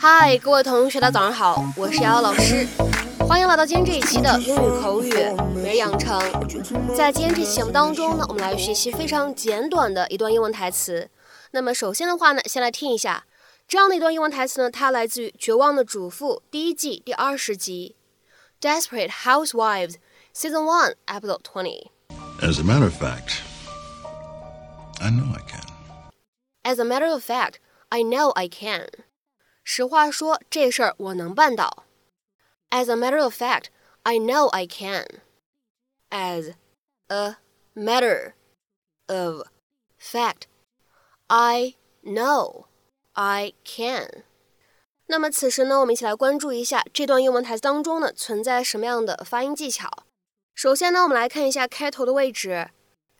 嗨，各位同学，大家早上好，我是瑶瑶老师，欢迎来到今天这一期的英语口语每日养成。在今天这期节目当中呢，我们来学习非常简短的一段英文台词。那么首先的话呢，先来听一下这样的一段英文台词呢，它来自于《绝望的主妇》第一季第二十集，《Desperate Housewives》Season One Episode Twenty。As a matter of fact, I know I can. As a matter of fact, I know I can. 实话说，这事儿我能办到。As a matter of fact, I know I can. As a matter of fact, I know I can. 那么此时呢，我们一起来关注一下这段英文台词当中呢存在什么样的发音技巧。首先呢，我们来看一下开头的位置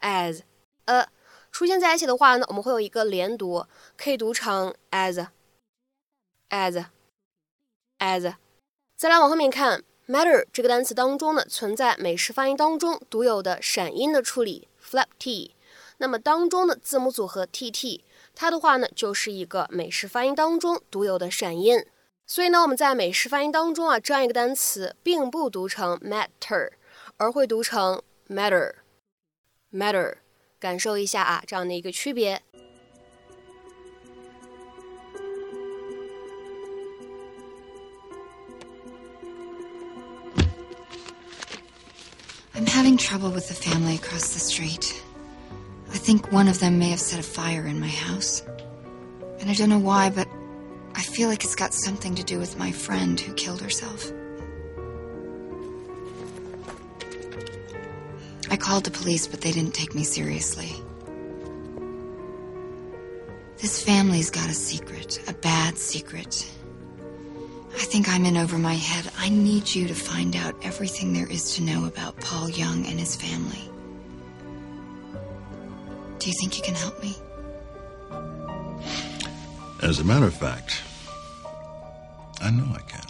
，as a 出现在一起的话呢，我们会有一个连读，可以读成 as。as as，再来往后面看，matter 这个单词当中呢，存在美式发音当中独有的闪音的处理，flap t。那么当中的字母组合 t t，它的话呢，就是一个美式发音当中独有的闪音。所以呢，我们在美式发音当中啊，这样一个单词并不读成 matter，而会读成 matter matter。感受一下啊，这样的一个区别。I'm having trouble with the family across the street. I think one of them may have set a fire in my house. And I don't know why, but I feel like it's got something to do with my friend who killed herself. I called the police, but they didn't take me seriously. This family's got a secret, a bad secret. I think I'm in over my head. I need you to find out everything there is to know about Paul Young and his family. Do you think you can help me? As a matter of fact, I know I can.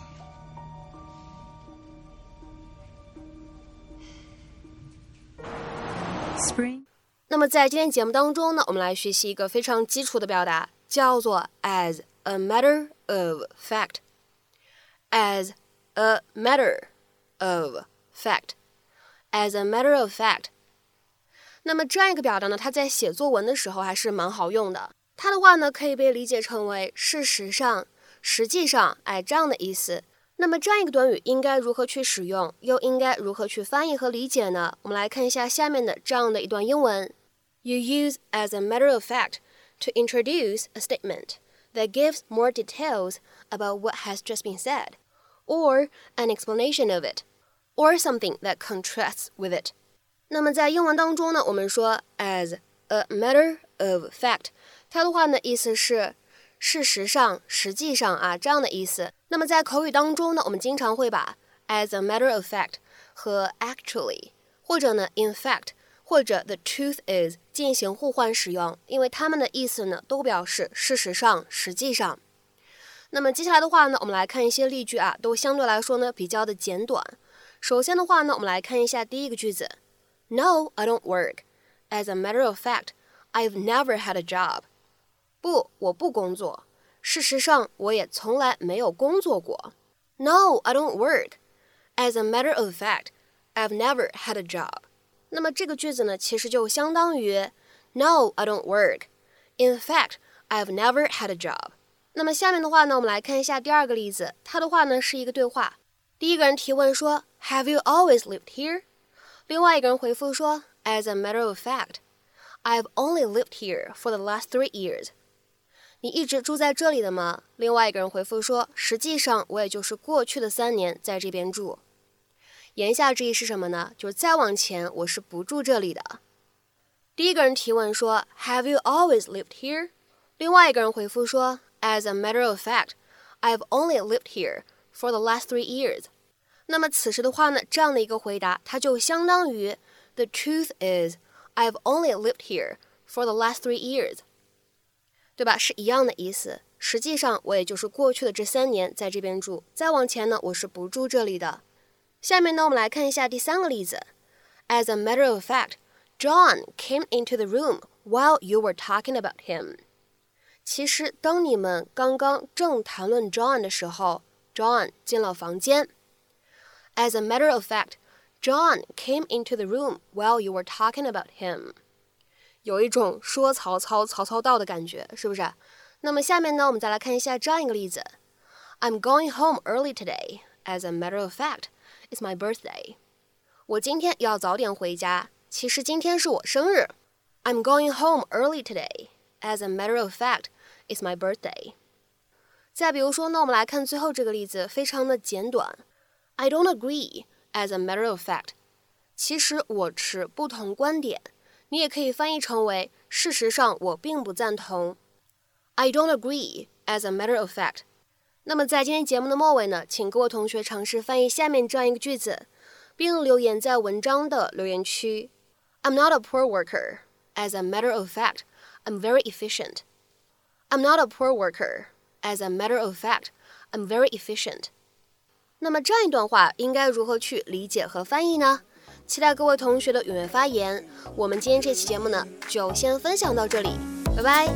Spring。那么在今天节目当中呢，我们来学习一个非常基础的表达，叫做 as a matter of fact。as a matter of fact, as a matter of fact。 那么这样一个表达呢，它在写作文的时候还是蛮好用的。它的话呢，可以被理解成为事实上、实际上，哎，这样的意思。那么这样一个短语应该如何去使用，又应该如何去翻译和理解呢？我们来看一下下面的这样的一段英文：You use as a matter of fact to introduce a statement that gives more details about what has just been said, or an explanation of it, or something that contrasts with it. 那么在英文当中呢，我们说 as a matter of fact，它的话呢意思是事实上、实际上啊这样的意思。那么在口语当中呢，我们经常会把 as a matter of fact 和 actually 或者呢 in fact 或者 the truth is 进行互换使用，因为它们的意思呢都表示事实上、实际上。那么接下来的话呢，我们来看一些例句啊，都相对来说呢比较的简短。首先的话呢，我们来看一下第一个句子 ：No, I don't work. As a matter of fact, I've never had a job. 不，我不工作。事实上，我也从来没有工作过。No, I don't work. As a matter of fact, I've never had a job. 那么这个句子呢，其实就相当于 No, I don't work. In fact, I've never had a job. 那么下面的话呢，我们来看一下第二个例子。它的话呢是一个对话。第一个人提问说，Have you always lived here？ 另外一个人回复说，As a matter of fact，I've only lived here for the last three years。你一直住在这里的吗？另外一个人回复说，实际上我也就是过去的三年在这边住。言下之意是什么呢？就是再往前我是不住这里的。第一个人提问说，Have you always lived here？另外一个人回复说。As a matter of fact, I've only lived here for the last three years. 那么此时的话呢，这样的一个回答，它就相当于 The truth is, I've only lived here for the last three years，对吧？是一样的意思。 实际上我也就是过去的这三年在这边住，再往前呢我是不住这里的。下面呢我们来看一下第三个例子。As a matter of fact, John came into the room while you were talking about him. 其实当你们刚刚正谈论 John 的时候，John 进了房间。 As a matter of fact, John came into the room while you were talking about him. 有一种说曹操，曹操到的感觉，是不是？那么下面呢，我们再来看一下这样一个例子：I'm going home early today. As a matter of fact, it's my birthday. 我今天要早点回家，其实今天是我生日。I'm going home early today. As a matter of fact, it's my birthday. 再比如说呢，我们来看最后这个例子，非常的简短。 I don't agree. As a matter of fact，其实我持不同观点。你也可以翻译成为事实上我并不赞同。I don't agree. As a matter of fact。那么在今天节目的末尾呢，请各位同学尝试翻译下面这样一个句子，并留言在文章的留言区。I'm not a poor worker. As a matter of fact, I'm very efficient. I'm not a poor worker. As a matter of fact, I'm very efficient. 那么这样一段话应该如何去理解和翻译呢？期待各位同学的踊跃发言。我们今天这期节目呢，就先分享到这里，拜拜。